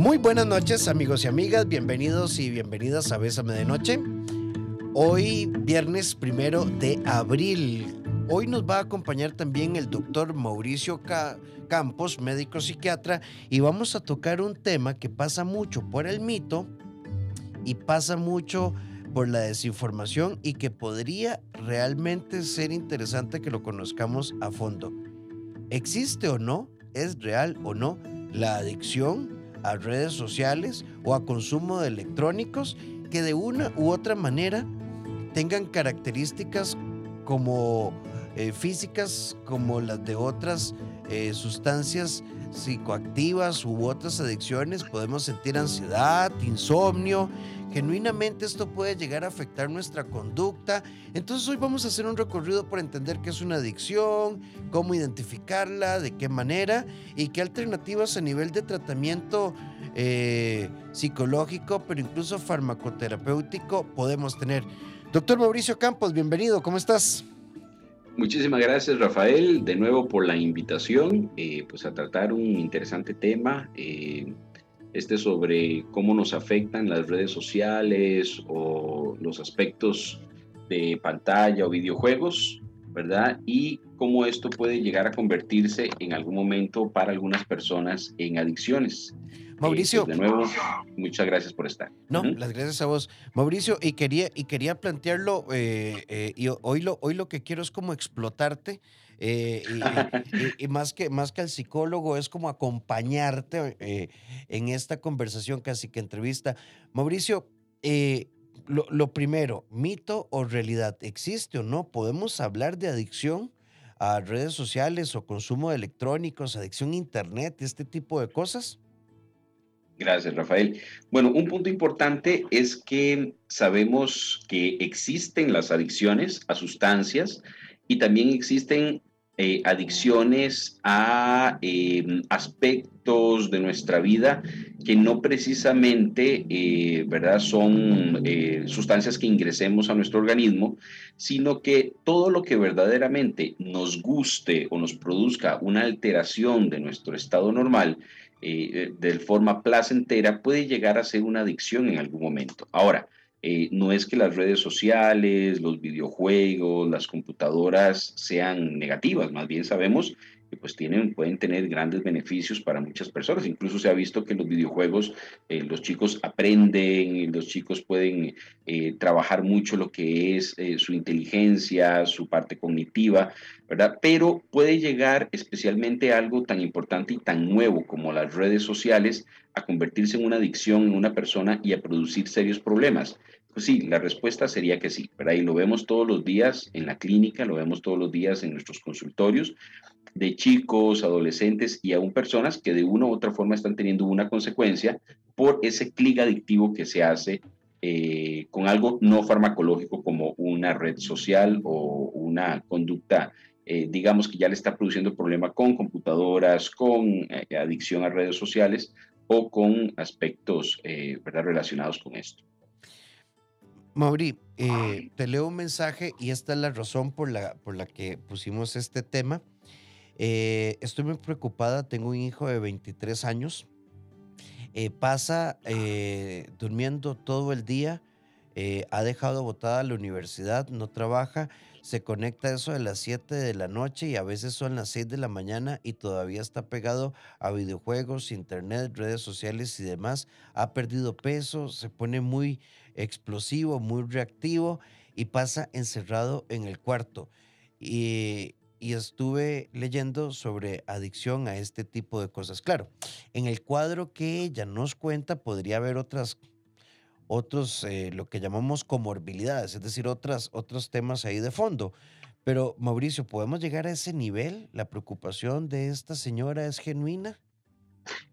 Muy buenas noches amigos y amigas, bienvenidos y bienvenidas a Bésame de Noche. Hoy viernes primero de abril. Hoy nos va a acompañar también el doctor Mauricio Campos, médico psiquiatra, y vamos a tocar un tema que pasa mucho por el mito y pasa mucho por la desinformación y que podría realmente ser interesante que lo conozcamos a fondo. ¿Existe o no? ¿Es real o no la adicción a redes sociales o a consumo de electrónicos que de una u otra manera tengan características como eh, físicas como las de otras eh, sustancias psicoactivas u otras adicciones. Podemos sentir ansiedad, insomnio. Genuinamente esto puede llegar a afectar nuestra conducta. Entonces hoy vamos a hacer un recorrido por entender qué es una adicción, cómo identificarla, de qué manera y qué alternativas a nivel de tratamiento eh, psicológico, pero incluso farmacoterapéutico podemos tener. Doctor Mauricio Campos, bienvenido, ¿cómo estás? Muchísimas gracias Rafael, de nuevo por la invitación, eh, pues a tratar un interesante tema, eh, este sobre cómo nos afectan las redes sociales o los aspectos de pantalla o videojuegos, ¿verdad? Y cómo esto puede llegar a convertirse en algún momento para algunas personas en adicciones. Mauricio. Eh, pues, de nuevo, muchas gracias por estar. No, las gracias a vos. Mauricio, y quería, y quería plantearlo, eh, eh, y hoy lo, hoy lo que quiero es como explotarte, y, más, que, más que al psicólogo, es como acompañarte en esta conversación, casi que entrevista. Mauricio, lo, lo primero, mito o realidad, ¿existe o no? ¿Podemos hablar de adicción? a redes sociales o consumo de electrónicos, adicción a internet, este tipo de cosas? Gracias, Rafael. Bueno, un punto importante es que sabemos que existen las adicciones a sustancias y también existen eh, adicciones a em, aspectos de nuestra vida que no precisamente, eh, ¿verdad? Son eh, sustancias que ingresemos a nuestro organismo, sino que todo lo que verdaderamente nos guste o nos produzca una alteración de nuestro estado normal, de forma placentera puede llegar a ser una adicción en algún momento. Ahora, eh, no es que las redes sociales, los videojuegos, las computadoras sean negativas, más bien sabemos que pues tienen, pueden tener grandes beneficios para muchas personas. Incluso se ha visto que los videojuegos, eh, los chicos aprenden, los chicos pueden eh, trabajar mucho lo que es eh, su inteligencia, su parte cognitiva, ¿verdad? Pero puede llegar especialmente algo tan importante y tan nuevo como las redes sociales a convertirse en una adicción en una persona y a producir serios problemas. Pues sí, la respuesta sería que sí, ¿verdad? Y lo vemos todos los días en la clínica, lo vemos todos los días en nuestros consultorios, de chicos, adolescentes y aún personas que de una u otra forma están teniendo una consecuencia por ese clic adictivo que se hace eh, con algo no farmacológico como una red social o una conducta, eh, digamos que ya le está produciendo problema con computadoras, con eh, adicción a redes sociales o con aspectos ¿verdad? relacionados con esto. Mauri, te leo un mensaje y esta es la razón por la, por la que pusimos este tema. Eh, estoy muy preocupada, tengo un hijo de 23 años, eh, pasa eh, durmiendo todo el día, ha dejado botada la universidad, no trabaja, se conecta eso de las 7 de la noche y a veces son las 6 de la mañana y todavía está pegado a videojuegos, internet, redes sociales y demás. Ha perdido peso, se pone muy explosivo, muy reactivo y pasa encerrado en el cuarto. Y y estuve leyendo sobre adicción a este tipo de cosas. Claro, en el cuadro que ella nos cuenta podría haber otras, otros, eh, lo que llamamos comorbilidades, es decir, otras, otros temas ahí de fondo. Pero Mauricio, ¿podemos llegar a ese nivel? ¿La preocupación de esta señora es genuina?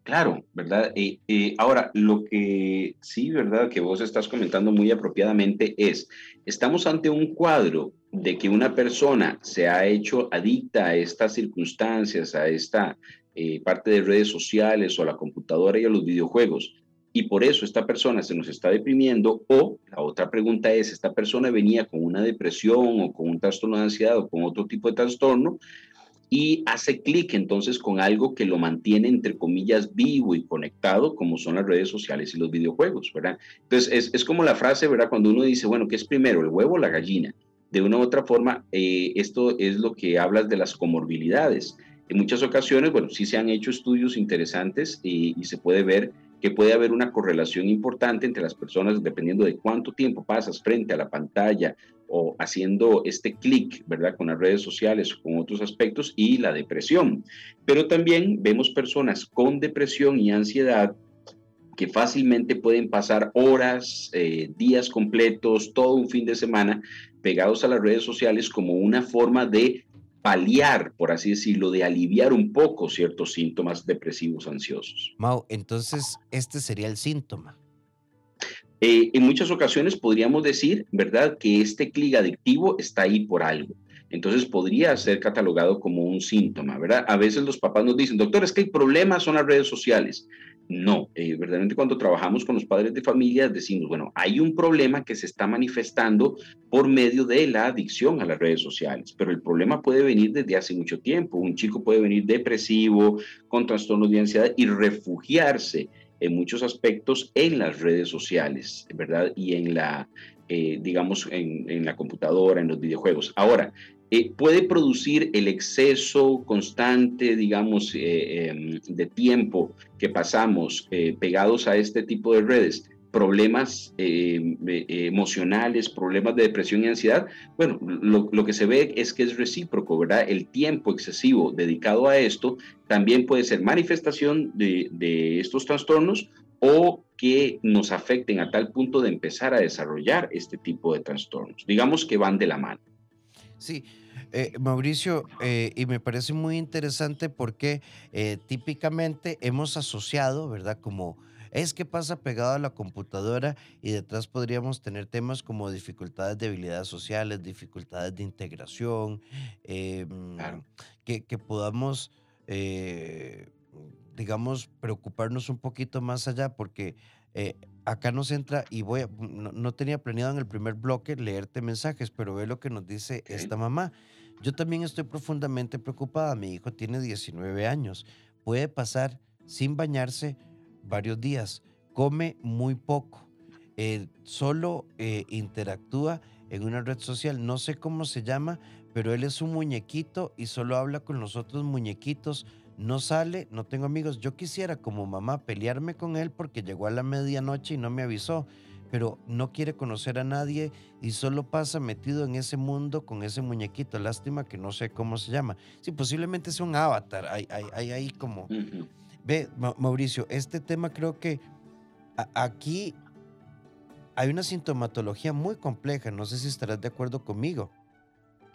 Claro, ¿verdad? Eh, ahora, lo que sí, ¿verdad? Que vos estás comentando muy apropiadamente es, estamos ante un cuadro de que una persona se ha hecho adicta a estas circunstancias, a esta eh, parte de redes sociales o a la computadora y a los videojuegos, y por eso esta persona se nos está deprimiendo, o la otra pregunta es, esta persona venía con una depresión o con un trastorno de ansiedad o con otro tipo de trastorno, y hace clic entonces con algo que lo mantiene entre comillas vivo y conectado, como son las redes sociales y los videojuegos, ¿verdad? Entonces es, es como la frase, ¿verdad? Cuando uno dice, bueno, ¿qué es primero, el huevo o la gallina? De una u otra forma, eh, esto es lo que hablas de las comorbilidades. En muchas ocasiones, bueno, sí se han hecho estudios interesantes y, y se puede ver que puede haber una correlación importante entre las personas dependiendo de cuánto tiempo pasas frente a la pantalla o haciendo este clic, ¿verdad? Con las redes sociales o con otros aspectos y la depresión. Pero también vemos personas con depresión y ansiedad que fácilmente pueden pasar horas, eh, días completos, todo un fin de semana pegados a las redes sociales como una forma de paliar, por así decirlo, de aliviar un poco ciertos síntomas depresivos ansiosos. Mau, entonces este sería el síntoma. Eh, en muchas ocasiones podríamos decir, ¿verdad?, que este clic adictivo está ahí por algo. Entonces podría ser catalogado como un síntoma, ¿verdad? A veces los papás nos dicen, doctor, es que el problema son las redes sociales. No, eh, verdaderamente cuando trabajamos con los padres de familia decimos, bueno, hay un problema que se está manifestando por medio de la adicción a las redes sociales, pero el problema puede venir desde hace mucho tiempo. Un chico puede venir depresivo, con trastornos de ansiedad y refugiarse en muchos aspectos en las redes sociales, ¿verdad? Y en la, eh, digamos, en, en, la computadora, en los videojuegos. Ahora, eh, puede producir el exceso constante, digamos, eh, em, de tiempo que pasamos eh, pegados a este tipo de redes, problemas em, emocionales, problemas de depresión y ansiedad, bueno, lo, lo, que se ve es que es recíproco, ¿verdad? El tiempo excesivo dedicado a esto también puede ser manifestación de, de estos trastornos o que nos afecten a tal punto de empezar a desarrollar este tipo de trastornos. Digamos que van de la mano. Sí, eh, Mauricio, eh, y me parece muy interesante porque eh, típicamente hemos asociado, ¿verdad? Como es que pasa pegado a la computadora y detrás podríamos tener temas como dificultades de habilidades sociales, dificultades de integración, Claro. que, que podamos, digamos, preocuparnos un poquito más allá porque eh, acá nos entra y voy a, no, no tenía planeado en el primer bloque leerte mensajes, pero ve lo que nos dice esta mamá. Yo también estoy profundamente preocupada. Mi hijo tiene 19 años. Puede pasar sin bañarse varios días. Come muy poco. eh, solo eh, interactúa en una red social. No sé cómo se llama, pero él es un muñequito y solo habla con los otros muñequitos. No sale, no tengo amigos. Yo quisiera como mamá pelearme con él porque llegó a la medianoche y no me avisó, pero no quiere conocer a nadie y solo pasa metido en ese mundo con ese muñequito. Lástima que no sé cómo se llama. Sí, posiblemente sea un avatar. Hay, hay, hay ahí como... Ve, Ma- Mauricio, este tema creo que aquí hay una sintomatología muy compleja. No sé si estarás de acuerdo conmigo.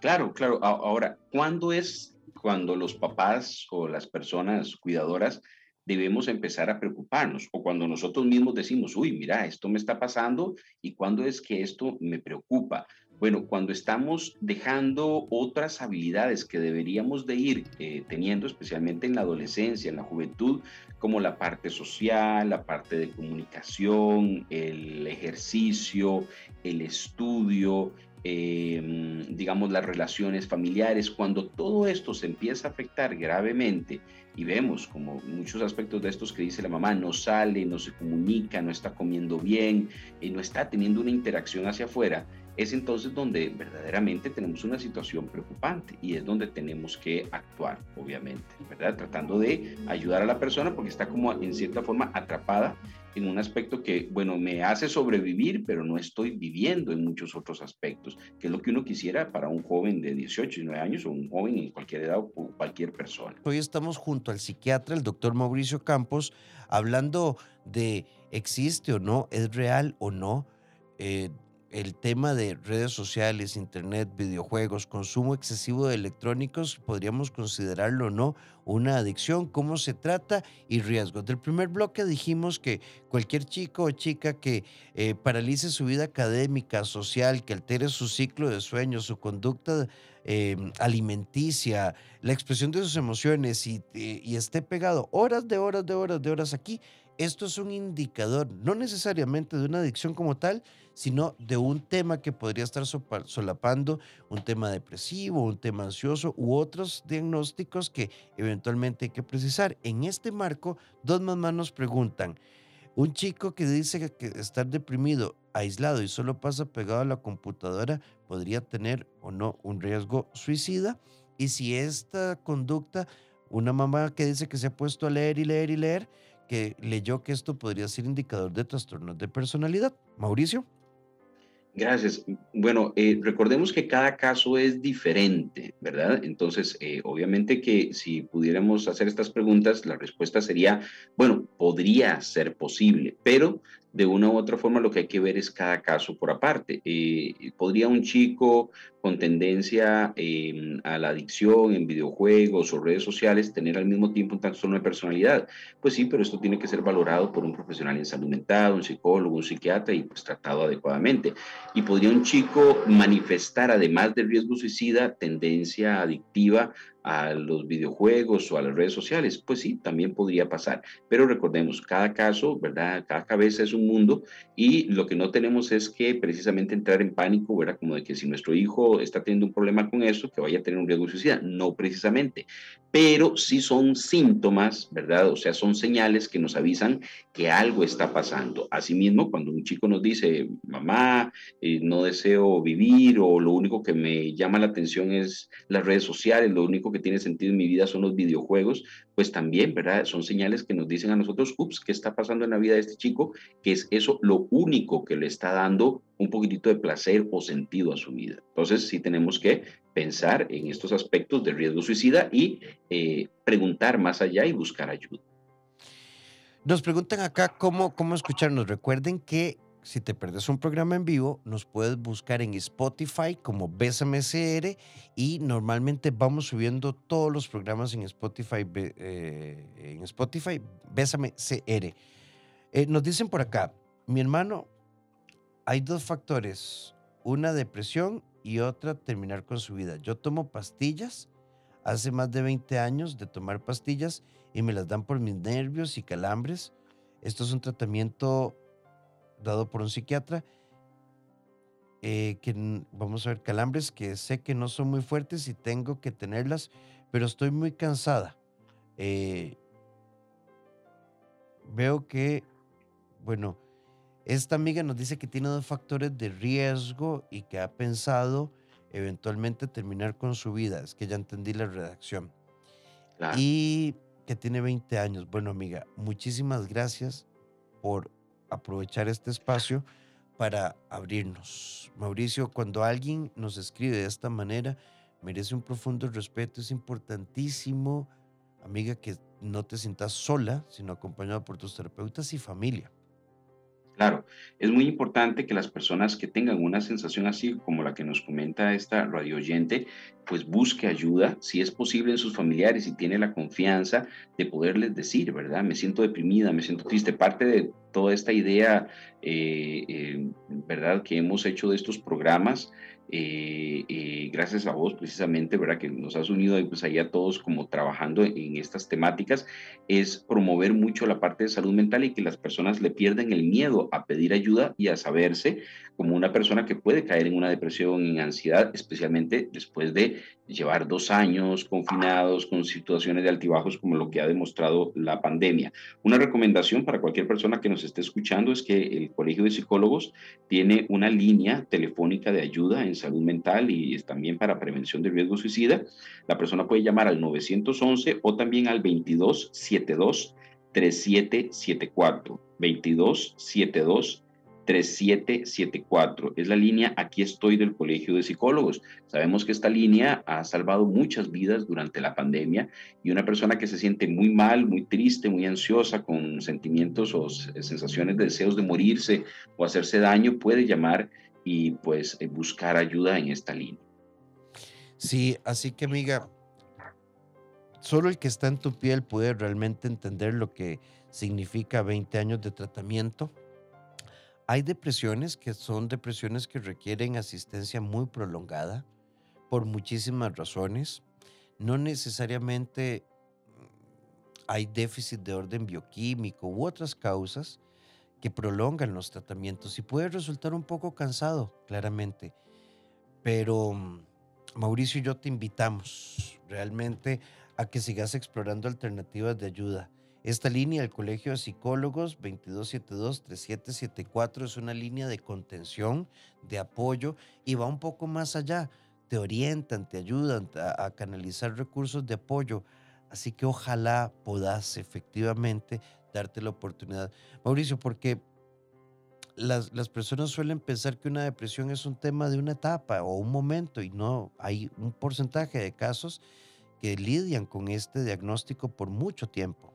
Claro, claro. Ahora, ¿cuándo es cuando los papás o las personas cuidadoras debemos empezar a preocuparnos? O cuando nosotros mismos decimos, uy, mira, esto me está pasando y cuándo es que esto me preocupa. Bueno, cuando estamos dejando otras habilidades que deberíamos de ir eh, teniendo, especialmente en la adolescencia, en la juventud, como la parte social, la parte de comunicación, el ejercicio, el estudio, eh, digamos, las relaciones familiares, cuando todo esto se empieza a afectar gravemente y vemos como muchos aspectos de estos que dice la mamá, no sale, no se comunica, no está comiendo bien, y no está teniendo una interacción hacia afuera, es entonces donde verdaderamente tenemos una situación preocupante y es donde tenemos que actuar, obviamente, ¿verdad? Tratando de ayudar a la persona porque está como en cierta forma atrapada en un aspecto que, bueno, me hace sobrevivir, pero no estoy viviendo en muchos otros aspectos, que es lo que uno quisiera para un joven de 18, 19 años o un joven en cualquier edad o cualquier persona. Hoy estamos junto al psiquiatra, el doctor Mauricio Campos, hablando de existe o no, es real o no eh, el tema de redes sociales, internet, videojuegos, consumo excesivo de electrónicos, podríamos considerarlo o no una adicción, cómo se trata y riesgos. Del primer bloque dijimos que cualquier chico o chica que eh, paralice su vida académica, social, que altere su ciclo de sueño, su conducta eh, alimenticia, la expresión de sus emociones y, y esté pegado horas de horas de horas de horas aquí, esto es un indicador, no necesariamente de una adicción como tal, sino de un tema que podría estar solapando un tema depresivo, un tema ansioso u otros diagnósticos que eventualmente hay que precisar. En este marco, dos mamás nos preguntan, un chico que dice que estar deprimido, aislado y solo pasa pegado a la computadora podría tener o no un riesgo suicida. Y si esta conducta, una mamá que dice que se ha puesto a leer y leer y leer, que leyó que esto podría ser indicador de trastornos de personalidad. Mauricio. Gracias. Bueno, eh, recordemos que cada caso es diferente, ¿verdad? Entonces, eh, obviamente que si pudiéramos hacer estas preguntas, la respuesta sería, bueno, podría ser posible, pero de una u otra forma lo que hay que ver es cada caso por aparte. Eh, ¿Podría un chico con tendencia em, a la adicción en videojuegos o redes sociales tener al mismo tiempo un trastorno de personalidad? Pues sí, pero esto tiene que ser valorado por un profesional en salud mental, un psicólogo, un psiquiatra y pues tratado adecuadamente. ¿Y podría un chico manifestar, además del riesgo suicida, tendencia adictiva a los videojuegos o a las redes sociales, pues sí, también podría pasar. Pero recordemos, cada caso, ¿verdad? Cada cabeza es un mundo y lo que no tenemos es que precisamente entrar en pánico, ¿verdad? Como de que si nuestro hijo está teniendo un problema con eso, que vaya a tener un riesgo de suicida. No precisamente. Pero sí son síntomas, ¿verdad? O sea, son señales que nos avisan que algo está pasando. Asimismo, cuando un chico nos dice, mamá, eh, no deseo vivir o lo único que me llama la atención es las redes sociales, lo único que tiene sentido en mi vida son los videojuegos, pues también, ¿verdad? Son señales que nos dicen a nosotros, ups, ¿qué está pasando en la vida de este chico? Que es eso lo único que le está dando un poquitito de placer o sentido a su vida. Entonces, sí tenemos que pensar en estos aspectos de riesgo suicida y eh, preguntar más allá y buscar ayuda. Nos preguntan acá cómo, cómo escucharnos. Recuerden que si te perdes un programa en vivo, nos puedes buscar en Spotify como Bésame CR y normalmente vamos subiendo todos los programas en Spotify, eh, en Spotify Bésame CR. Eh, nos dicen por acá, mi hermano, hay dos factores, una depresión y otra terminar con su vida. Yo tomo pastillas, hace más de 20 años de tomar pastillas y me las dan por mis nervios y calambres. Esto es un tratamiento dado por un psiquiatra, eh, que vamos a ver calambres que sé que no son muy fuertes y tengo que tenerlas, pero estoy muy cansada. Eh, veo que, bueno, esta amiga nos dice que tiene dos factores de riesgo y que ha pensado eventualmente terminar con su vida. Es que ya entendí la redacción. Y que tiene 20 años. Bueno, amiga, muchísimas gracias por aprovechar este espacio para abrirnos. Mauricio, cuando alguien nos escribe de esta manera, merece un profundo respeto, es importantísimo, amiga, que no te sientas sola, sino acompañada por tus terapeutas y familia. Claro, es muy importante que las personas que tengan una sensación así como la que nos comenta esta radio oyente, pues busque ayuda, si es posible en sus familiares y tiene la confianza de poderles decir, ¿verdad? Me siento deprimida, me siento triste. Parte de toda esta idea, eh, eh, ¿verdad? Que hemos hecho de estos programas eh, eh, gracias a vos precisamente, ¿verdad? Que nos has unido pues ahí a todos como trabajando en estas temáticas, es promover mucho la parte de salud mental y que las personas le pierden el miedo a pedir ayuda y a saberse como una persona que puede caer en una depresión, en ansiedad, especialmente después de llevar dos años confinados con situaciones de altibajos como lo que ha demostrado la pandemia. Una recomendación para cualquier persona que nos esté escuchando es que el Colegio de Psicólogos tiene una línea telefónica de ayuda en salud mental y también para prevención de riesgo suicida. La persona puede llamar al 911 o también al 2272 3774 2272 3774. Es la línea Aquí estoy del Colegio de Psicólogos. Sabemos que esta línea ha salvado muchas vidas durante la pandemia y una persona que se siente muy mal, muy triste, muy ansiosa, con sentimientos o sensaciones de deseos de morirse o hacerse daño, puede llamar y pues eh, buscar ayuda en esta línea. Sí, así que amiga, solo el que está en tu piel puede realmente entender lo que significa 20 años de tratamiento. Hay depresiones que son depresiones que requieren asistencia muy prolongada por muchísimas razones. No necesariamente mm, hay déficit de orden bioquímico u otras causas que prolongan los tratamientos y puede resultar un poco cansado, claramente. Pero mm, Mauricio y yo te invitamos realmente a que sigas explorando alternativas de ayuda. Esta línea del Colegio de Psicólogos 2272-3774 es una línea de contención, de apoyo y va un poco más allá. Te orientan, te ayudan a, canalizar recursos de apoyo. Así que ojalá puedas efectivamente darte la oportunidad. Mauricio, porque las, las, personas suelen pensar que una depresión es un tema de una etapa o un momento y no, hay un porcentaje de casos que lidian con este diagnóstico por mucho tiempo.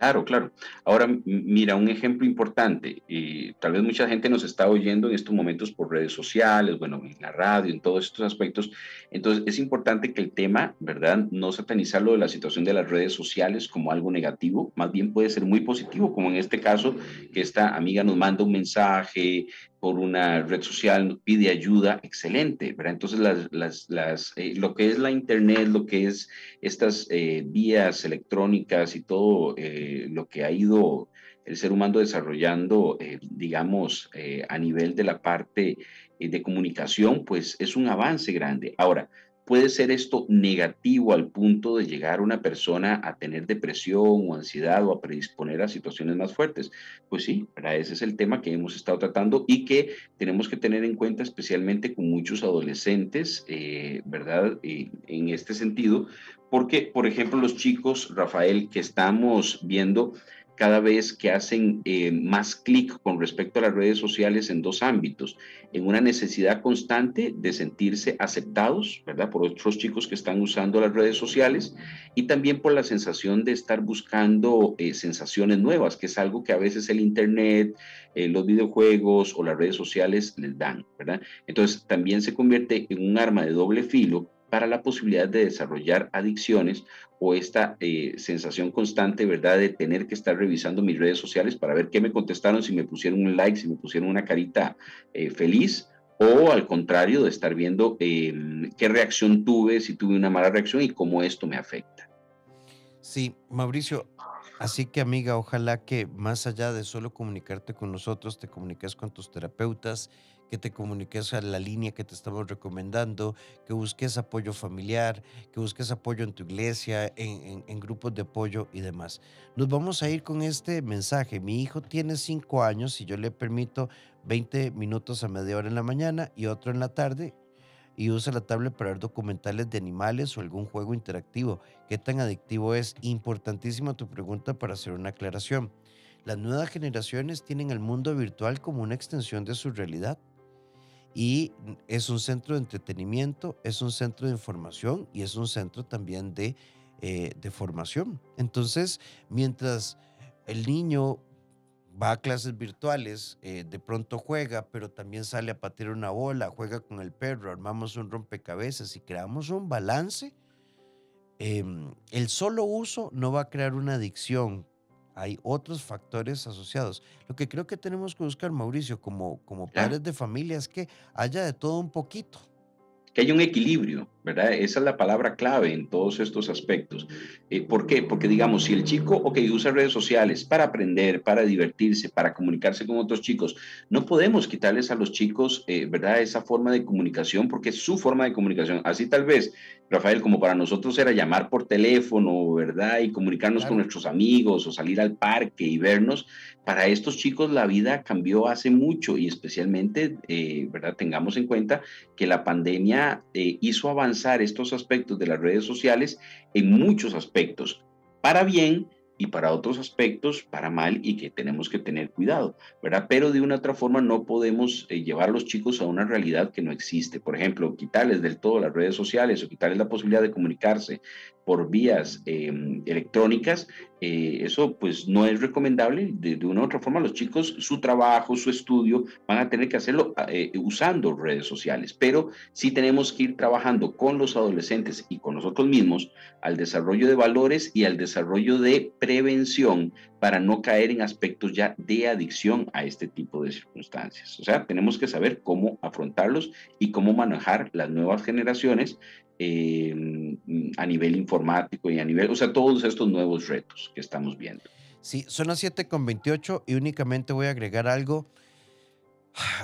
Claro, claro. Ahora, mira, un ejemplo importante. y tal vez mucha gente nos está oyendo en estos momentos por redes sociales, bueno, en la radio, en todos estos aspectos. Entonces, es importante que el tema, ¿verdad? No satanizarlo de la situación de las redes sociales como algo negativo, más bien puede ser muy positivo, como en este caso, que esta amiga nos manda un mensaje, por una red social, pide ayuda, excelente, ¿verdad? Entonces, las, las, eh, lo que es la Internet, lo que es estas eh, vías electrónicas y todo eh, lo que ha ido el ser humano desarrollando, digamos, a nivel de la parte de comunicación, pues es un avance grande. Ahora, puede ser esto negativo al punto de llegar una persona a tener depresión o ansiedad o a predisponer a situaciones más fuertes? Pues sí, ese es el tema que hemos estado tratando y que tenemos que tener en cuenta especialmente con muchos adolescentes, eh, ¿verdad? en este sentido, porque, por ejemplo, los chicos, Rafael, que estamos viendo, cada vez que hacen eh, más clic con respecto a las redes sociales en dos ámbitos, en una necesidad constante de sentirse aceptados, ¿verdad? Por otros chicos que están usando las redes sociales y también por la sensación de estar buscando eh, sensaciones nuevas, que es algo que a veces el Internet, eh, los videojuegos o las redes sociales les dan, ¿verdad? Entonces también se convierte en un arma de doble filo para la posibilidad de desarrollar adicciones o esta eh, sensación constante, ¿verdad?, de tener que estar revisando mis redes sociales para ver qué me contestaron, si me pusieron un like, si me pusieron una carita eh, feliz, o al contrario, de estar viendo em, qué reacción tuve, si tuve una mala reacción y cómo esto me afecta. Sí, Mauricio, así que amiga, ojalá que más allá de solo comunicarte con nosotros, te comuniques con tus terapeutas que te comuniques a la línea que te estamos recomendando, que busques apoyo familiar, que busques apoyo en tu iglesia, en, grupos de apoyo y demás. Nos vamos a ir con este mensaje. Mi hijo tiene cinco años y yo le permito 20 minutos a media hora en la mañana y otro en la tarde y usa la tablet para ver documentales de animales o algún juego interactivo. ¿Qué tan adictivo es? Importantísima tu pregunta para hacer una aclaración. Las nuevas generaciones tienen el mundo virtual como una extensión de su realidad y es un centro de entretenimiento, es un centro de información y es un centro también de, eh, de formación. Entonces, mientras el niño va a clases virtuales, eh, de pronto juega, pero también sale a patear una bola, juega con el perro, armamos un rompecabezas y creamos un balance, em, el solo uso no va a crear una adicción, hay otros factores asociados. Lo que creo que tenemos que buscar, Mauricio, como, como padres de familia, es que haya de todo un poquito. Que haya un equilibrio, ¿verdad? Esa es la palabra clave en todos estos aspectos. Eh, ¿Por qué? Porque digamos, si el chico, ok, usa redes sociales para aprender, para divertirse, para comunicarse con otros chicos, no podemos quitarles a los chicos, eh, ¿verdad? Esa forma de comunicación porque es su forma de comunicación. Así tal vez Rafael, como para nosotros era llamar por teléfono, ¿verdad? Y comunicarnos con nuestros amigos o salir al parque y vernos, para estos chicos la vida cambió hace mucho y especialmente, eh, ¿verdad? Tengamos en cuenta que la pandemia eh, hizo avanzar estos aspectos de las redes sociales en muchos aspectos, para bien, y para otros aspectos para mal y que tenemos que tener cuidado, ¿verdad? Pero de una otra forma no podemos eh, llevar a los chicos a una realidad que no existe. Por ejemplo, quitarles del todo las redes sociales o quitarles la posibilidad de comunicarse por vías em, electrónicas, eh, eso pues no es recomendable. De, una u otra forma, los chicos, su trabajo, su estudio, van a tener que hacerlo eh, usando redes sociales. Pero sí tenemos que ir trabajando con los adolescentes y con nosotros mismos al desarrollo de valores y al desarrollo de prevención para no caer en aspectos ya de adicción a este tipo de circunstancias. O sea, tenemos que saber cómo afrontarlos y cómo manejar las nuevas generaciones eh, a nivel informático y a nivel, o sea, todos estos nuevos retos que estamos viendo. Sí, son las 7 con 28 y únicamente voy a agregar algo.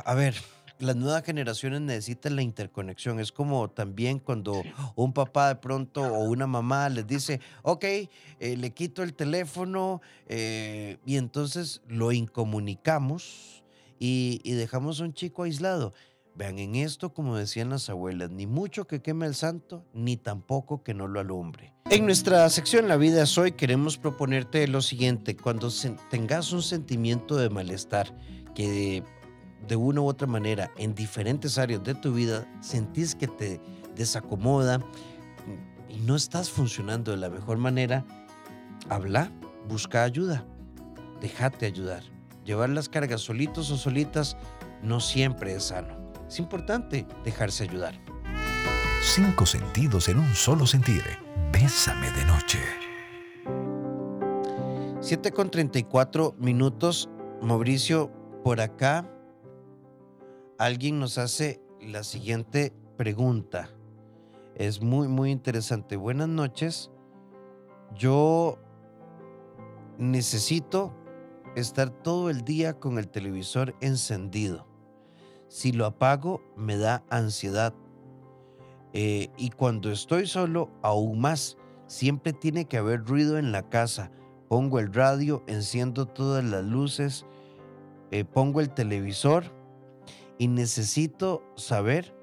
A ver, las nuevas generaciones necesitan la interconexión. Es como también cuando un papá de pronto o una mamá les dice, ok, eh, le quito el teléfono eh, y entonces lo incomunicamos y, y dejamos a un chico aislado. Vean, en esto, como decían las abuelas, ni mucho que queme el santo, ni tampoco que no lo alumbre. En nuestra sección La vida es hoy queremos proponerte lo siguiente, cuando tengas un sentimiento de malestar que de, una u otra manera en diferentes áreas de tu vida sentís que te desacomoda y no estás funcionando de la mejor manera, habla, busca ayuda, déjate ayudar. Llevar las cargas solitos o solitas no siempre es sano. Es importante dejarse ayudar. Cinco sentidos en un solo sentir. Bésame de noche. 7 con 34 minutos. Mauricio, por acá alguien nos hace la siguiente pregunta. Es muy, muy interesante. Buenas noches. Yo necesito estar todo el día con el televisor encendido. Si lo apago, me da ansiedad. Eh, y cuando estoy solo, aún más. Siempre tiene que haber ruido en la casa. Pongo el radio, enciendo todas las luces, eh, pongo el televisor y necesito saber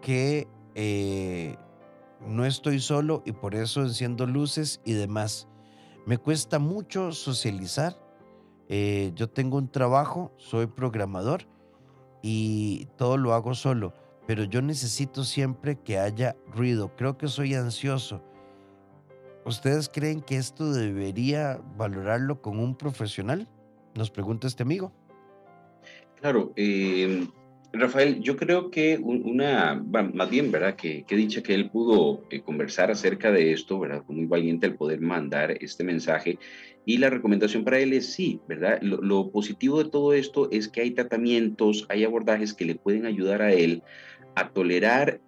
que eh, no estoy solo y por eso enciendo luces y demás. Me cuesta mucho socializar. yo tengo un trabajo, soy programador y todo lo hago solo, pero yo necesito siempre que haya ruido. Creo que soy ansioso. ¿Ustedes creen que esto debería valorarlo con un profesional? Nos pregunta este amigo. Claro, em, Rafael, yo creo que una, más bien, ¿verdad? Que, que dicha que él pudo eh, conversar acerca de esto, ¿verdad? Fue muy valiente el poder mandar este mensaje y la recomendación para él es sí, ¿verdad? Lo, positivo de todo esto es que hay tratamientos, hay abordajes que le pueden ayudar a él a tolerar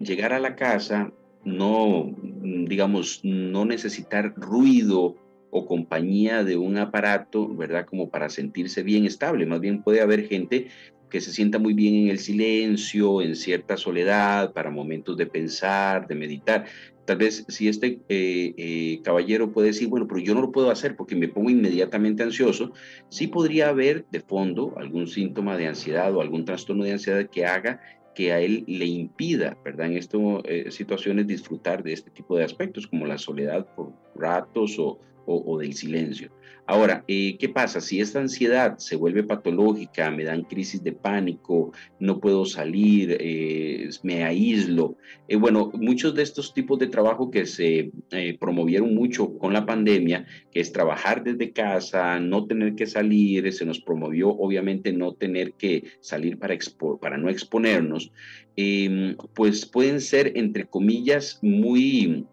llegar a la casa, no, digamos, no necesitar ruido o compañía de un aparato, ¿verdad? Como para sentirse bien estable. Más bien puede haber gente que se sienta muy bien en el silencio, en cierta soledad, para momentos de pensar, de meditar. Tal vez si este eh, eh, caballero puede decir, bueno, pero yo no lo puedo hacer porque me pongo inmediatamente ansioso, sí podría haber de fondo algún síntoma de ansiedad o algún trastorno de ansiedad que haga que a él le impida, ¿verdad? En estas eh, situaciones disfrutar de este tipo de aspectos como la soledad por ratos o, o, del silencio. Ahora, eh, ¿qué pasa? Si esta ansiedad se vuelve patológica, me dan crisis de pánico, no puedo salir, eh, me aíslo. Eh, bueno, muchos de estos tipos de trabajo que se promovieron mucho con la pandemia, que es trabajar desde casa, no tener que salir, se nos promovió obviamente no tener que salir para, para no exponernos, em, pues pueden ser, entre comillas, muy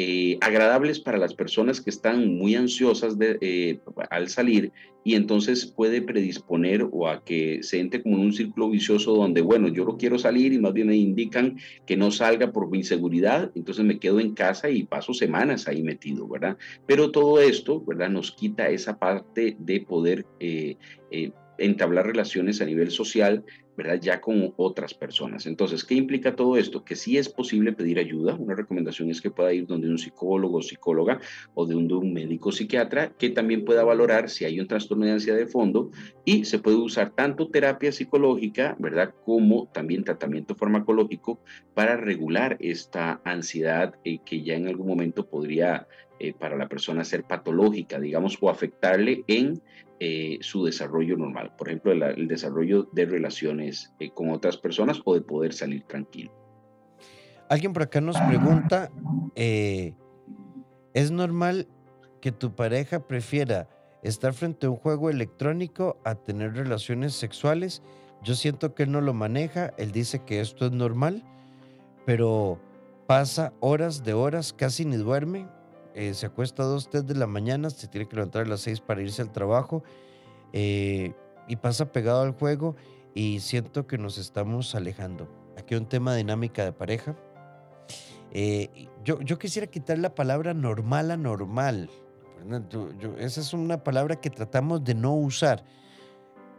eh, agradables para las personas que están muy ansiosas eh, al salir y entonces puede predisponer o a que se entre como en un círculo vicioso donde, bueno, yo no quiero salir y más bien me indican que no salga por mi inseguridad, entonces me quedo en casa y paso semanas ahí metido, ¿verdad? Pero todo esto, ¿verdad? Nos quita esa parte de poder eh, entablar relaciones a nivel social ¿verdad? Ya con otras personas. Entonces, ¿qué implica todo esto? Que sí es posible pedir ayuda. Una recomendación es que pueda ir donde un psicólogo o psicóloga o de un, médico psiquiatra que también pueda valorar si hay un trastorno de ansiedad de fondo y se puede usar tanto terapia psicológica, ¿verdad? Como también tratamiento farmacológico para regular esta ansiedad eh, que ya en algún momento podría eh, para la persona ser patológica, digamos, o afectarle en eh, su desarrollo normal, por ejemplo, el, desarrollo de relaciones eh, con otras personas o de poder salir tranquilo. Alguien por acá nos pregunta, eh, ¿es normal que tu pareja prefiera estar frente a un juego electrónico a tener relaciones sexuales? Yo siento que él no lo maneja, él dice que esto es normal, pero pasa horas de horas, casi ni duerme, eh, se acuesta a dos, tres de la mañana, se tiene que levantar a las seis para irse al trabajo eh, y pasa pegado al juego y siento que nos estamos alejando. Aquí un tema dinámica de pareja. Eh, yo, yo, quisiera quitar la palabra normal a normal. esa es una palabra que tratamos de no usar.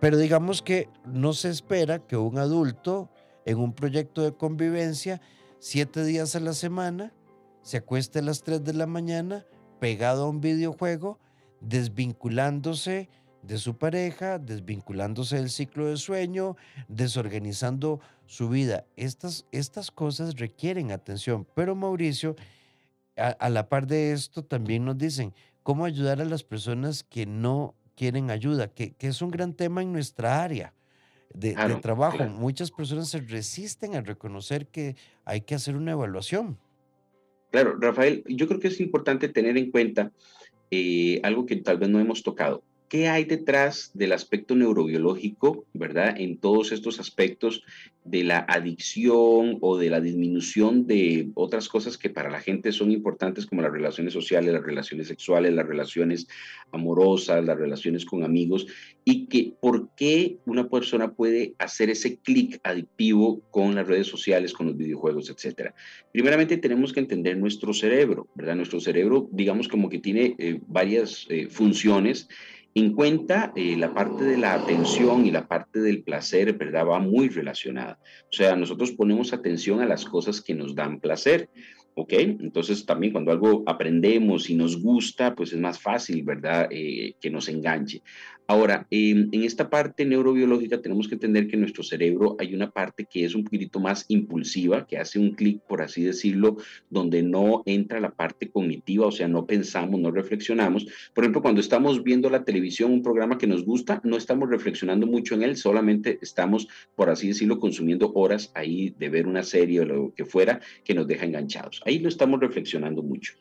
Pero digamos que no se espera que un adulto en un proyecto de convivencia, siete días a la semana, se acueste a las 3 de la mañana pegado a un videojuego, desvinculándose de su pareja, desvinculándose del ciclo de sueño, desorganizando su vida. Estas, estas cosas requieren atención, pero Mauricio, a, la par de esto, también nos dicen cómo ayudar a las personas que no quieren ayuda, que, es un gran tema en nuestra área. De, trabajo. Muchas personas se resisten a reconocer que hay que hacer una evaluación. Claro, Rafael, yo creo que es importante tener en cuenta eh, algo que tal vez no hemos tocado. ¿Qué hay detrás del aspecto neurobiológico, verdad? En todos estos aspectos de la adicción o de la disminución de otras cosas que para la gente son importantes como las relaciones sociales, las relaciones sexuales, las relaciones amorosas, las relaciones con amigos y que por qué una persona puede hacer ese clic adictivo con las redes sociales, con los videojuegos, etcétera. Primeramente tenemos que entender nuestro cerebro, ¿verdad? Nuestro cerebro, digamos como que tiene eh, varias eh, funciones en cuenta eh, la parte de la atención y la parte del placer, ¿verdad? Va muy relacionada. O sea, nosotros ponemos atención a las cosas que nos dan placer. ¿ok? Entonces también cuando algo aprendemos y nos gusta, pues es más fácil, ¿verdad? Eh, que nos enganche. Ahora, en esta parte neurobiológica tenemos que entender que en nuestro cerebro hay una parte que es un poquito más impulsiva, que hace un clic, por así decirlo, donde no entra la parte cognitiva, o sea, no pensamos, no reflexionamos. Por ejemplo, cuando estamos viendo la televisión, un programa que nos gusta, no estamos reflexionando mucho en él, solamente estamos, por así decirlo, consumiendo horas ahí de ver una serie o lo que fuera que nos deja enganchados. Ahí lo estamos reflexionando mucho,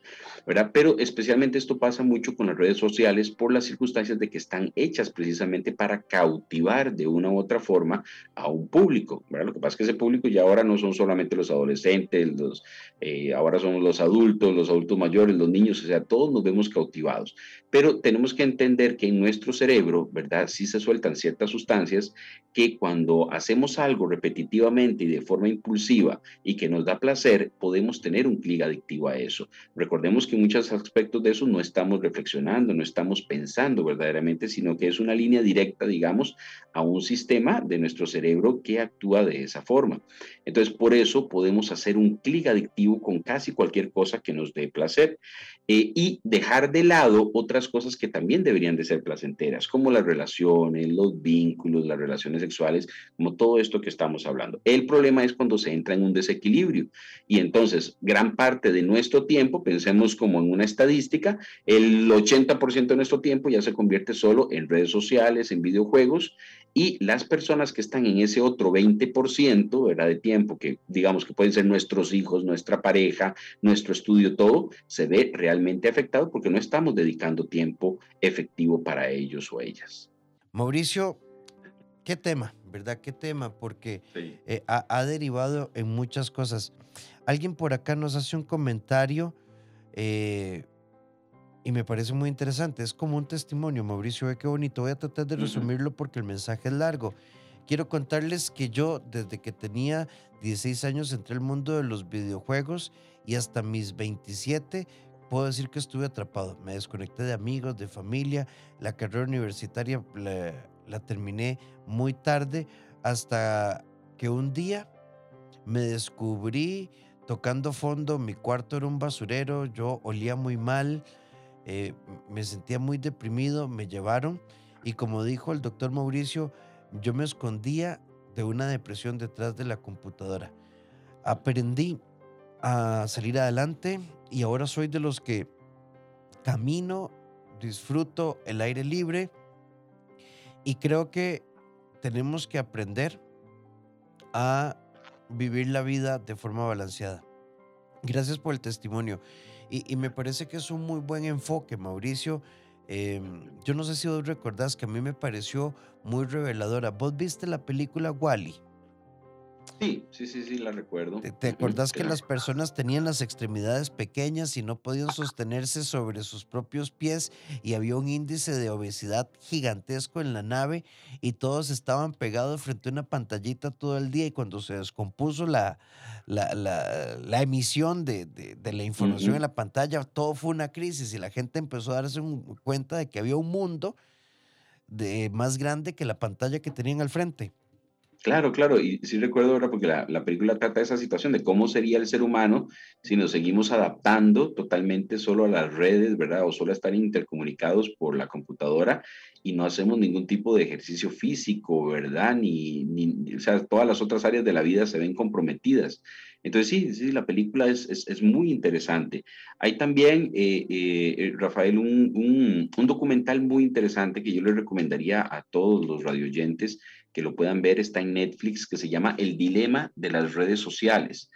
¿verdad? Pero especialmente esto pasa mucho con las redes sociales por las circunstancias de que están hechas precisamente para cautivar de una u otra forma a un público. Lo que pasa es que ese público ya ahora no son solamente los adolescentes, eh, ahora son los adultos, los adultos mayores, los niños, o sea, todos nos vemos cautivados. Pero tenemos que entender que en nuestro cerebro, ¿verdad? Sí se sueltan ciertas sustancias que cuando hacemos algo repetitivamente y de forma impulsiva y que nos da placer, podemos tener un clic adictivo a eso. Recordemos que en muchos aspectos de eso no estamos reflexionando, no estamos pensando verdaderamente, sino que es una línea directa, digamos, a un sistema de nuestro cerebro que actúa de esa forma. Entonces, por eso podemos hacer un clic adictivo con casi cualquier cosa que nos dé placer eh, y dejar de lado otras cosas que también deberían de ser placenteras, como las relaciones, los vínculos, las relaciones sexuales, como todo esto que estamos hablando. El problema es cuando se entra en un desequilibrio y entonces gran parte de nuestro tiempo, pensemos como en una estadística, el 80% de nuestro tiempo ya se convierte solo en redes sociales, en videojuegos, y las personas que están en ese otro 20% ¿verdad? de tiempo, que digamos que pueden ser nuestros hijos, nuestra pareja, nuestro estudio, todo, se ve realmente afectado porque no estamos dedicando tiempo efectivo para ellos o ellas. Mauricio, ¿qué tema? ¿Verdad? ¿Qué tema? Porque eh, ha, ha, derivado en muchas cosas. Alguien por acá nos hace un comentario. Eh, y me parece muy interesante. Es como un testimonio, Mauricio, ve qué bonito. Voy a tratar de resumirlo porque el mensaje es largo. Quiero contarles que yo, desde que tenía 16 años, entré al mundo de los videojuegos y hasta mis 27 puedo decir que estuve atrapado. Me desconecté de amigos, de familia. La carrera universitaria la, la terminé muy tarde hasta que un día me descubrí tocando fondo. Mi cuarto era un basurero, yo olía muy mal. Eh, me sentía muy deprimido, me llevaron y como dijo el doctor Mauricio, yo me escondía de una depresión detrás de la computadora. Aprendí a salir adelante y ahora soy de los que camino, disfruto el aire libre y creo que tenemos que aprender a vivir la vida de forma balanceada. Gracias por el testimonio. Y, me parece que es un muy buen enfoque, Mauricio. Em, yo no sé si vos recordás que a mí me pareció muy reveladora. ¿Vos viste la película Wally? Sí, sí, sí, sí, la recuerdo. ¿Te, acordás que las personas tenían las extremidades pequeñas y no podían sostenerse sobre sus propios pies y había un índice de obesidad gigantesco en la nave y todos estaban pegados frente a una pantallita todo el día y cuando se descompuso la, la, emisión de, la información en la pantalla, todo fue una crisis y la gente empezó a darse cuenta de que había un mundo de, más grande que la pantalla que tenían al frente. Claro, claro, y sí recuerdo ahora porque la, la, película trata esa situación de cómo sería el ser humano si nos seguimos adaptando totalmente solo a las redes, ¿verdad? O solo a estar intercomunicados por la computadora y no hacemos ningún tipo de ejercicio físico, ¿verdad? Ni, ni o sea, todas las otras áreas de la vida se ven comprometidas. Entonces, sí, sí, la película es, es, muy interesante. Hay también, eh, eh, Rafael, un, un, un documental muy interesante que yo le recomendaría a todos los radioyentes que lo puedan ver, está en Netflix, que se llama El Dilema de las Redes Sociales.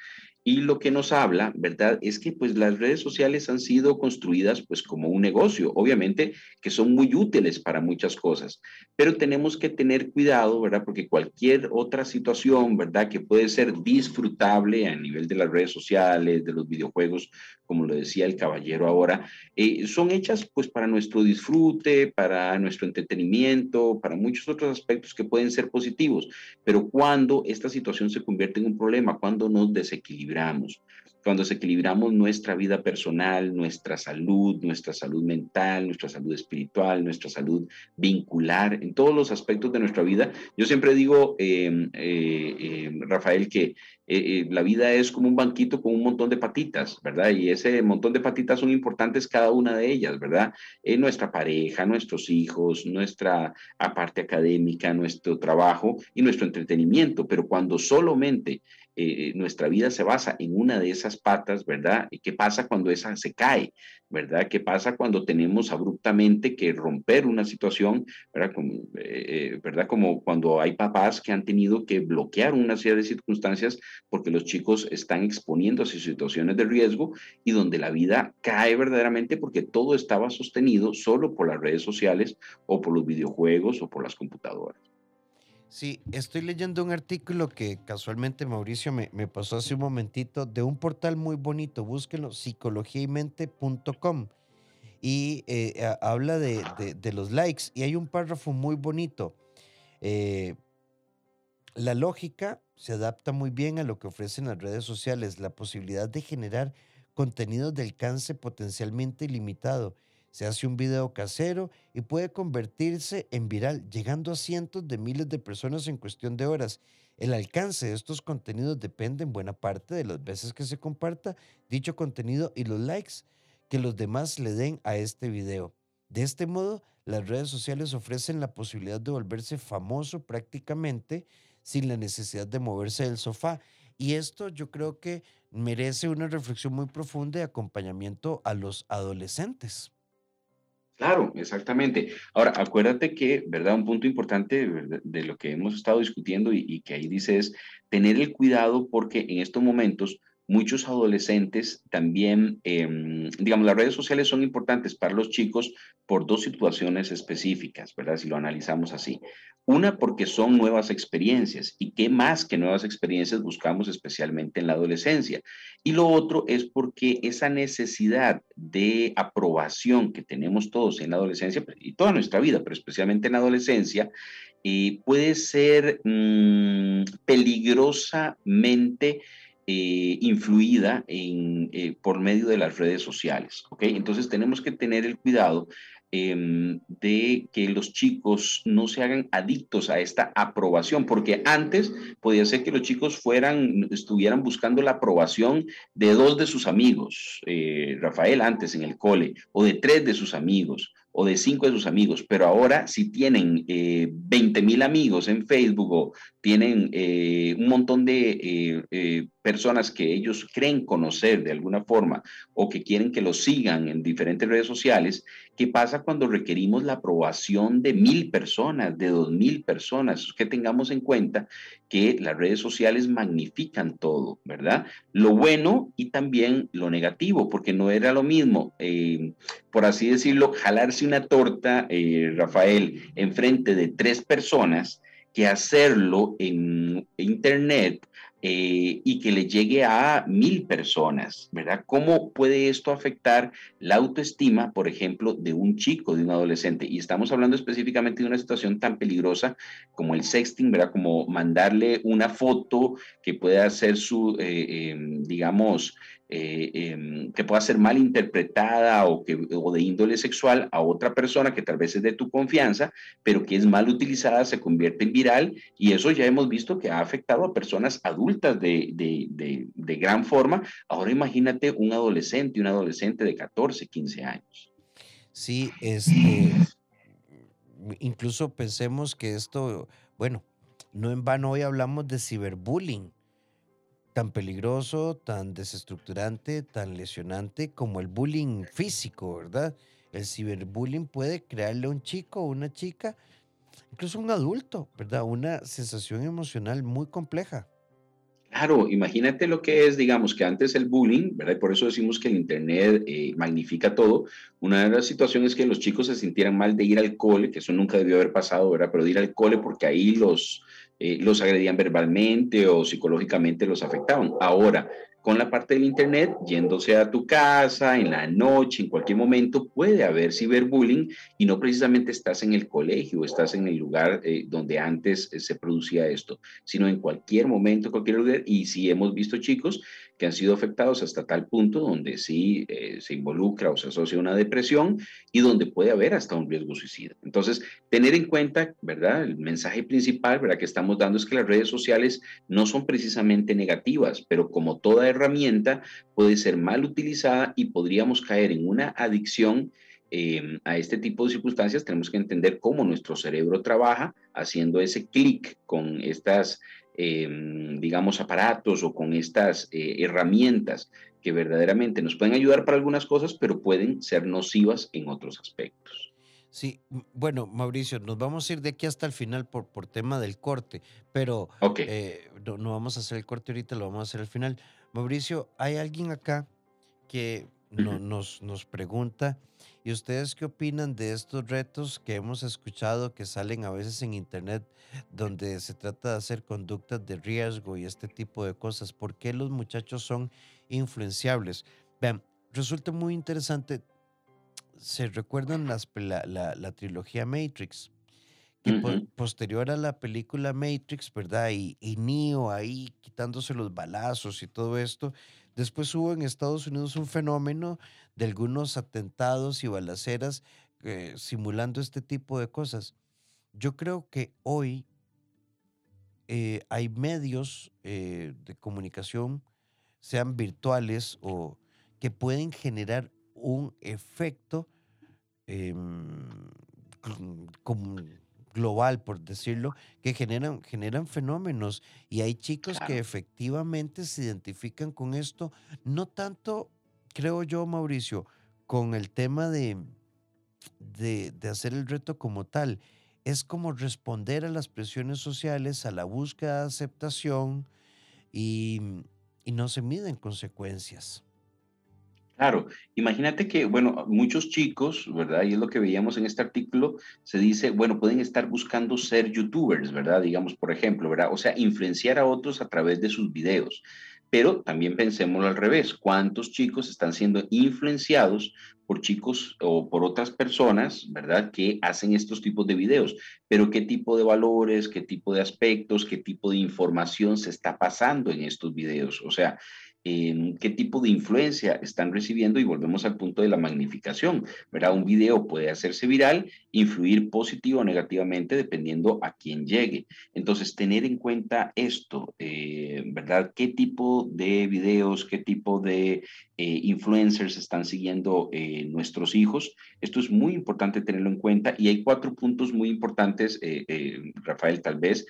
Y lo que nos habla, ¿verdad? Es que pues las redes sociales han sido construidas pues como un negocio, obviamente que son muy útiles para muchas cosas, pero tenemos que tener cuidado, ¿verdad? Porque cualquier otra situación, ¿verdad? Que puede ser disfrutable a nivel de las redes sociales, de los videojuegos, como lo decía el caballero ahora, eh, son hechas pues para nuestro disfrute, para nuestro entretenimiento, para muchos otros aspectos que pueden ser positivos, pero cuando esta situación se convierte en un problema, cuando nos desequilibra, cuando desequilibramos nuestra vida personal, nuestra salud, nuestra salud mental, nuestra salud espiritual, nuestra salud vincular, en todos los aspectos de nuestra vida. Yo siempre digo, em, eh, em, Rafael, que eh, eh, la vida es como un banquito con un montón de patitas, ¿verdad? Y ese montón de patitas son importantes cada una de ellas, ¿verdad? nuestra pareja, nuestros hijos, nuestra aparte académica, nuestro trabajo y nuestro entretenimiento, pero cuando solamente eh, nuestra vida se basa en una de esas patas, ¿verdad? ¿Qué pasa cuando esa se cae, ¿verdad? ¿Qué pasa cuando tenemos abruptamente que romper una situación, ¿verdad? Como, eh, ¿verdad? Como cuando hay papás que han tenido que bloquear una serie de circunstancias porque los chicos están exponiéndose a situaciones de riesgo y donde la vida cae verdaderamente porque todo estaba sostenido solo por las redes sociales o por los videojuegos o por las computadoras. Sí, estoy leyendo un artículo que casualmente Mauricio me, pasó hace un momentito de un portal muy bonito, búsquenlo, psicologiaymente.com. Y eh, habla de, los likes y hay un párrafo muy bonito. Eh, la lógica se adapta muy bien a lo que ofrecen las redes sociales, la posibilidad de generar contenidos de alcance potencialmente ilimitado se hace un video casero y puede convertirse en viral, llegando a cientos de miles de personas en cuestión de horas. El alcance de estos contenidos depende en buena parte de las veces que se comparta dicho contenido y los likes que los demás le den a este video. De este modo, las redes sociales ofrecen la posibilidad de volverse famoso prácticamente sin la necesidad de moverse del sofá. Y esto yo creo que merece una reflexión muy profunda de acompañamiento a los adolescentes. Claro, exactamente. Ahora, acuérdate que, ¿verdad? Un punto importante de, lo que hemos estado discutiendo y, y, que ahí dice es tener el cuidado porque en estos momentos muchos adolescentes también, em, digamos, las redes sociales son importantes para los chicos por dos situaciones específicas, ¿verdad? Si lo analizamos así. Una, porque son nuevas experiencias y qué más que nuevas experiencias buscamos especialmente en la adolescencia. Y lo otro es porque esa necesidad de aprobación que tenemos todos en la adolescencia y toda nuestra vida, pero especialmente en la adolescencia, eh, puede ser mm, peligrosamente eh, influida eh, por medio de las redes sociales. Entonces tenemos que tener el cuidado em, de que los chicos no se hagan adictos a esta aprobación, porque antes podía ser que los chicos fueran, estuvieran buscando la aprobación de dos de sus amigos, eh, Rafael antes en el cole, o de tres de sus amigos, o de cinco de sus amigos, pero ahora si tienen eh, 20 mil amigos en Facebook o tienen un montón de personas que ellos creen conocer de alguna forma o que quieren que los sigan en diferentes redes sociales, ¿qué pasa cuando requerimos la aprobación de mil personas, de dos mil personas? Que tengamos en cuenta que las redes sociales magnifican todo, ¿verdad? Lo bueno y también lo negativo, porque no era lo mismo, eh, por así decirlo, jalarse una torta, eh, Rafael, enfrente de tres personas que hacerlo en internet eh, y que le llegue a mil personas, ¿verdad? ¿Cómo puede esto afectar la autoestima, por ejemplo, de un chico, de un adolescente? Y estamos hablando específicamente de una situación tan peligrosa como el sexting, ¿verdad? Como mandarle una foto que pueda ser su, eh, em, digamos, eh, em, que pueda ser mal interpretada o, que, o de índole sexual a otra persona que tal vez es de tu confianza, pero que es mal utilizada, se convierte en viral y eso ya hemos visto que ha afectado a personas adultas de, de, de, gran forma. Ahora imagínate un adolescente, un adolescente de 14, 15 años. Sí, este, incluso pensemos que esto, bueno, no en vano hoy hablamos de ciberbullying tan peligroso, tan desestructurante, tan lesionante como el bullying físico, ¿verdad? El ciberbullying puede crearle a un chico o una chica, incluso un adulto, ¿verdad? Una sensación emocional muy compleja. Claro, imagínate lo que es, digamos, que antes el bullying, ¿verdad? por eso decimos que el Internet eh, magnifica todo. Una de las situaciones es que los chicos se sintieran mal de ir al cole, que eso nunca debió haber pasado, ¿verdad? Pero de ir al cole porque ahí los, eh, los agredían verbalmente o psicológicamente los afectaban. Ahora, con la parte del Internet, yéndose a tu casa, en la noche, en cualquier momento, puede haber ciberbullying y no precisamente estás en el colegio, estás en el lugar eh, donde antes eh, se producía esto, sino en cualquier momento, cualquier lugar. Y si hemos visto chicos que han sido afectados hasta tal punto donde sí eh, se involucra o se asocia una depresión y donde puede haber hasta un riesgo suicida. Entonces, tener en cuenta, ¿verdad? El mensaje principal, ¿verdad? Que estamos dando es que las redes sociales no son precisamente negativas, pero como toda herramienta puede ser mal utilizada y podríamos caer en una adicción em, a este tipo de circunstancias, tenemos que entender cómo nuestro cerebro trabaja haciendo ese clic con estas Em, digamos, aparatos o con estas eh, herramientas que verdaderamente nos pueden ayudar para algunas cosas, pero pueden ser nocivas en otros aspectos. Sí, bueno, Mauricio, nos vamos a ir de aquí hasta el final por, por tema del corte, pero eh, no, no, vamos a hacer el corte ahorita, lo vamos a hacer al final. Mauricio, hay alguien acá que nos, nos pregunta ¿Y ustedes qué opinan de estos retos que hemos escuchado que salen a veces en internet donde se trata de hacer conductas de riesgo y este tipo de cosas? ¿Por qué los muchachos son influenciables? Vean, resulta muy interesante. ¿Se recuerdan las, la, la, trilogía Matrix? Posterior a la película Matrix, ¿verdad? Y, y Neo ahí quitándose los balazos y todo esto. Después hubo en Estados Unidos un fenómeno de algunos atentados y balaceras eh, simulando este tipo de cosas. Yo creo que hoy eh, hay medios eh, de comunicación, sean virtuales o que pueden generar un efecto em, global, por decirlo, que generan, generan fenómenos. Y hay chicos que efectivamente se identifican con esto, no tanto creo yo, Mauricio, con el tema de, de, hacer el reto como tal, es como responder a las presiones sociales, a la búsqueda de aceptación y, y no se miden consecuencias. Claro, imagínate que, bueno, muchos chicos, ¿verdad? Y es lo que veíamos en este artículo, se dice, bueno, pueden estar buscando ser youtubers, ¿verdad? Digamos, por ejemplo, ¿verdad? O sea, influenciar a otros a través de sus videos. Pero también pensémoslo al revés, ¿cuántos chicos están siendo influenciados por chicos o por otras personas, ¿verdad? Que hacen estos tipos de videos. Pero qué tipo de valores, qué tipo de aspectos, qué tipo de información se está pasando en estos videos. O sea, qué tipo de influencia están recibiendo y volvemos al punto de la magnificación, ¿verdad? Un video puede hacerse viral, influir positivo o negativamente dependiendo a quién llegue. Entonces, tener en cuenta esto, eh, ¿verdad? ¿Qué tipo de videos, qué tipo de eh, influencers están siguiendo eh, nuestros hijos? Esto es muy importante tenerlo en cuenta y hay cuatro puntos muy importantes, Rafael, tal vez,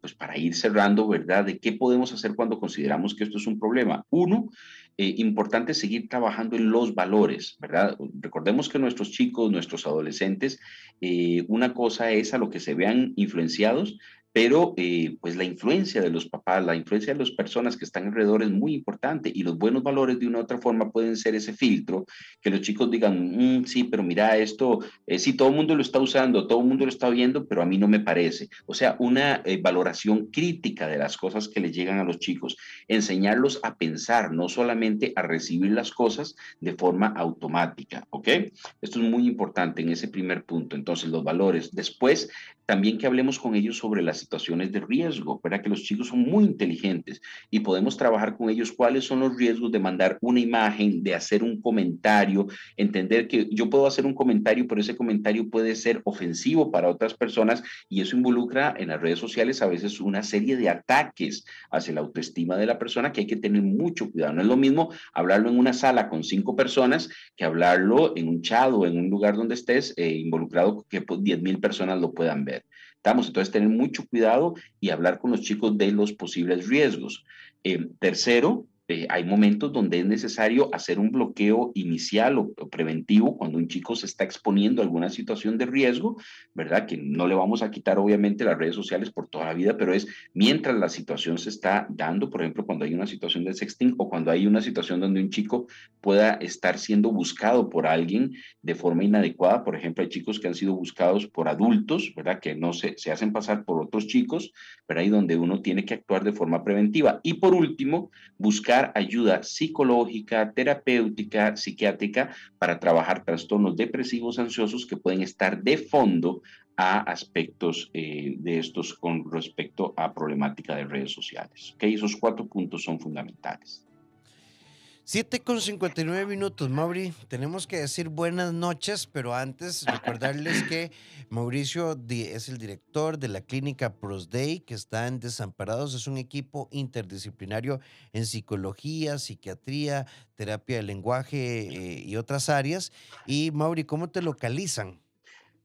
pues para ir cerrando, ¿verdad? De qué podemos hacer cuando consideramos que esto es un problema. Uno, eh, importante seguir trabajando en los valores, ¿verdad? Recordemos que nuestros chicos, nuestros adolescentes, eh, una cosa es a lo que se vean influenciados, pero eh, pues la influencia de los papás, la influencia de las personas que están alrededor es muy importante y los buenos valores de una u otra forma pueden ser ese filtro que los chicos digan, mm, sí, pero mira esto, eh, sí, todo el mundo lo está usando, todo el mundo lo está viendo, pero a mí no me parece. O sea, una eh, valoración crítica de las cosas que les llegan a los chicos, enseñarlos a pensar, no solamente a recibir las cosas de forma automática, ¿ok? Esto es muy importante en ese primer punto. Entonces, los valores. Después, también que hablemos con ellos sobre las situaciones de riesgo, ¿verdad? Que los chicos son muy inteligentes y podemos trabajar con ellos cuáles son los riesgos de mandar una imagen, de hacer un comentario, entender que yo puedo hacer un comentario, pero ese comentario puede ser ofensivo para otras personas y eso involucra en las redes sociales a veces una serie de ataques hacia la autoestima de la persona que hay que tener mucho cuidado. No es lo mismo hablarlo en una sala con cinco personas que hablarlo en un chat o en un lugar donde estés eh, involucrado que 10 pues, mil personas lo puedan ver. Estamos, entonces, tener mucho cuidado y hablar con los chicos de los posibles riesgos. Eh, tercero, eh, hay momentos donde es necesario hacer un bloqueo inicial o, preventivo cuando un chico se está exponiendo a alguna situación de riesgo, ¿verdad? Que no le vamos a quitar obviamente las redes sociales por toda la vida, pero es mientras la situación se está dando, por ejemplo, cuando hay una situación de sexting o cuando hay una situación donde un chico pueda estar siendo buscado por alguien de forma inadecuada. Por ejemplo, hay chicos que han sido buscados por adultos, ¿verdad? Que no se, se hacen pasar por otros chicos, pero ahí donde uno tiene que actuar de forma preventiva. Y por último, buscar ayuda psicológica, terapéutica, psiquiátrica para trabajar trastornos depresivos ansiosos que pueden estar de fondo a aspectos eh, de estos con respecto a problemática de redes sociales. ¿Okay? Esos cuatro puntos son fundamentales. 7 con 59 minutos, Mauri. Tenemos que decir buenas noches, pero antes recordarles que Mauricio es el director de la clínica Prosday, que está en Desamparados. Es un equipo interdisciplinario en psicología, psiquiatría, terapia del lenguaje eh, y otras áreas. Y Mauri, ¿cómo te localizan?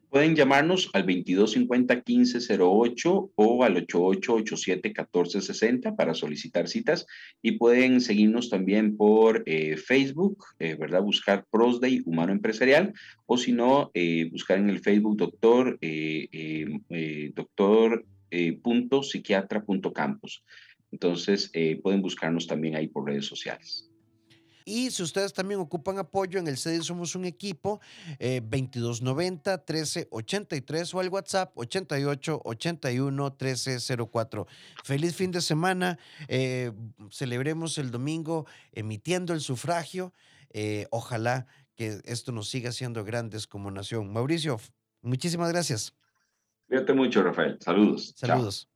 Pueden llamarnos al 2250-1508 o al 8887-1460 para solicitar citas y pueden seguirnos también por eh, Facebook, eh, ¿verdad? Buscar Prosday Humano Empresarial o si no, eh, buscar en el Facebook doctor, doctor punto psiquiatra punto campus. Entonces, pueden buscarnos también ahí por redes sociales. Y si ustedes también ocupan apoyo en el CEDI Somos un Equipo, eh, 2290 1383 o al WhatsApp 88 81 1304. Feliz fin de semana. Eh, celebremos el domingo emitiendo el sufragio. Eh, ojalá que esto nos siga siendo grandes como nación. Mauricio, muchísimas gracias. Cuídate mucho, Rafael. Saludos. Saludos.